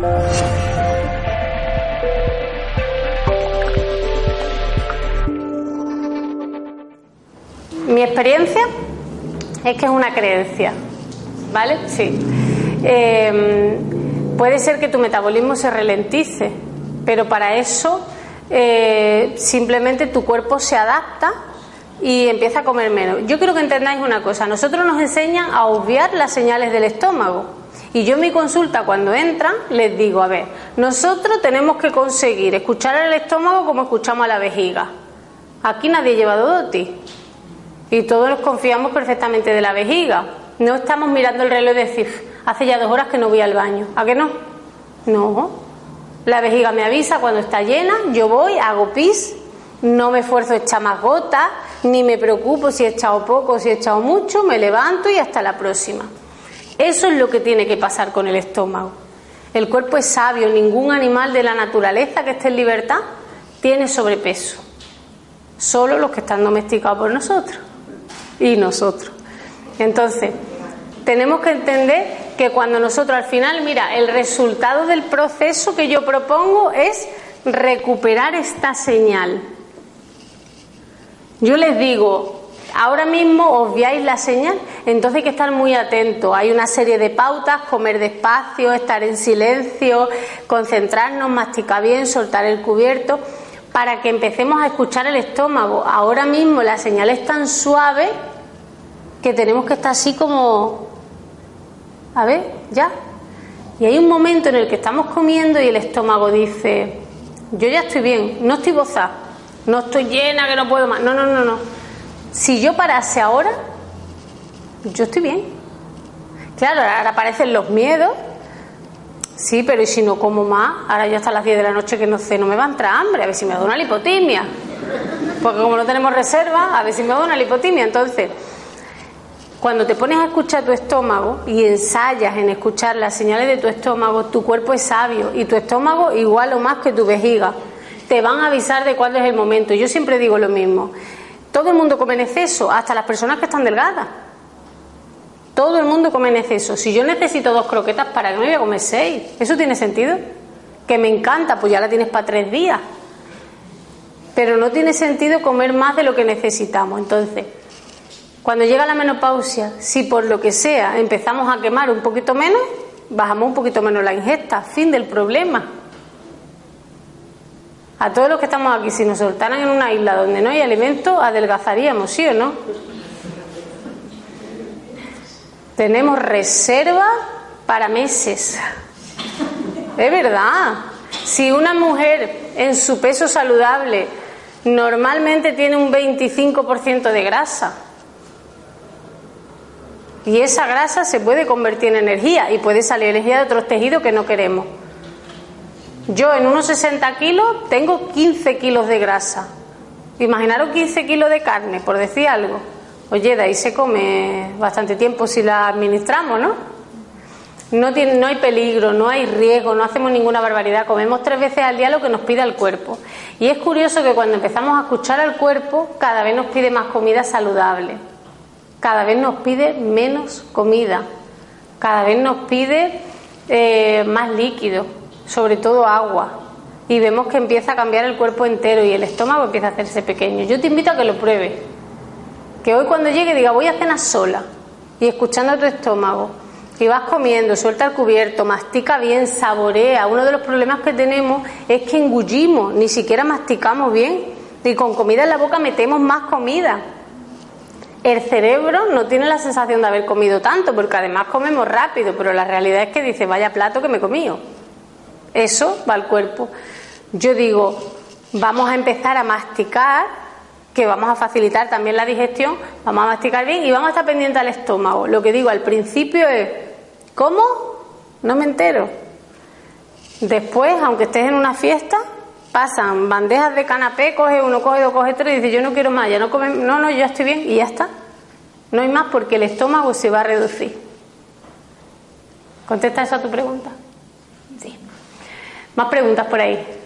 Mi experiencia es que es una creencia, ¿vale? Sí. Em, puede ser que tu metabolismo se ralentice, pero para eso eh, simplemente tu cuerpo se adapta y empieza a comer menos. Yo quiero que entendáis una cosa, nosotros nos enseñan a obviar las señales del estómago. Y yo en mi consulta cuando entran les digo, a ver, nosotros tenemos que conseguir escuchar al estómago como escuchamos a la vejiga. Aquí nadie lleva doti. Y todos nos confiamos perfectamente de la vejiga. No estamos mirando el reloj y decir, hace ya dos horas que no voy al baño. ¿A qué no? No. La vejiga me avisa cuando está llena, yo voy, hago pis, no me esfuerzo a echar más gotas, ni me preocupo si he echado poco si he echado mucho, me levanto y hasta la próxima. Eso es lo que tiene que pasar con el estómago. El cuerpo es sabio, ningún animal de la naturaleza que esté en libertad tiene sobrepeso. Solo los que están domesticados por nosotros y nosotros. Entonces, tenemos que entender que cuando nosotros al final, mira, el resultado del proceso que yo propongo es recuperar esta señal. Yo les digo, ahora mismo obviáis la señal, entonces hay que estar muy atento. Hay una serie de pautas, comer despacio, estar en silencio, concentrarnos, masticar bien, soltar el cubierto, para que empecemos a escuchar el estómago. Ahora mismo la señal es tan suave que tenemos que estar así como, a ver, ya. Y hay un momento en el que estamos comiendo y el estómago dice, yo ya estoy bien, no estoy gozada, no estoy llena, que no puedo más. No, no, no, no. Si yo parase ahora, yo estoy bien. Claro, ahora aparecen los miedos. Sí, pero ¿y si no como más? Ahora ya hasta las 10 de la noche que no sé, no me va a entrar hambre, a ver si me da una lipotimia. Porque como no tenemos reserva, a ver si me da una lipotimia. Entonces, cuando te pones a escuchar tu estómago y ensayas en escuchar las señales de tu estómago, tu cuerpo es sabio y tu estómago igual o más que tu vejiga. Te van a avisar de cuándo es el momento. Yo siempre digo lo mismo. Todo el mundo come en exceso, hasta las personas que están delgadas. Todo el mundo come en exceso. Si yo necesito dos croquetas, ¿para qué me voy a comer seis? ¿Eso tiene sentido? Que me encanta, pues ya la tienes para tres días. Pero no tiene sentido comer más de lo que necesitamos. Entonces, cuando llega la menopausia, si por lo que sea empezamos a quemar un poquito menos, bajamos un poquito menos la ingesta, fin del problema. A todos los que estamos aquí, si nos soltaran en una isla donde no hay alimento, adelgazaríamos, ¿sí o no? Tenemos reserva para meses. Es verdad. Si una mujer en su peso saludable normalmente tiene un 25% de grasa, y esa grasa se puede convertir en energía y puede salir energía de otros tejidos que no queremos. Yo en unos 60 kilos tengo 15 kilos de grasa. Imaginaros 15 kilos de carne, por decir algo. Oye, de ahí se come bastante tiempo si la administramos, ¿no? No, hay peligro, no hay riesgo, no hacemos ninguna barbaridad. Comemos tres veces al día lo que nos pide el cuerpo. Y es curioso que cuando empezamos a escuchar al cuerpo, cada vez nos pide más comida saludable cada vez nos pide menos comida, cada vez nos pide eh, más líquido, sobre todo agua. Y vemos que empieza a cambiar el cuerpo entero y el estómago empieza a hacerse pequeño. Yo te invito a que lo pruebes. Que hoy cuando llegue diga voy a cenar sola y escuchando tu estómago. Y vas comiendo, suelta el cubierto, mastica bien, saborea. Uno de los problemas que tenemos es que engullimos, ni siquiera masticamos bien. Y con comida en la boca metemos más comida el cerebro no tiene la sensación de haber comido tanto, porque además comemos rápido, pero la realidad es que dice, vaya plato que me comido. Eso va al cuerpo. Yo digo, vamos a empezar a masticar, que vamos a facilitar también la digestión, vamos a masticar bien y vamos a estar pendientes al estómago. Lo que digo al principio es, ¿cómo? No me entero. Después, aunque estés en una fiesta, pasan bandejas de canapé, coge uno, coge dos, coge tres y dice yo no quiero más, ya no come, no, no, ya estoy bien y ya está. No hay más porque el estómago se va a reducir. ¿Contesta eso a tu pregunta? Más preguntas por ahí.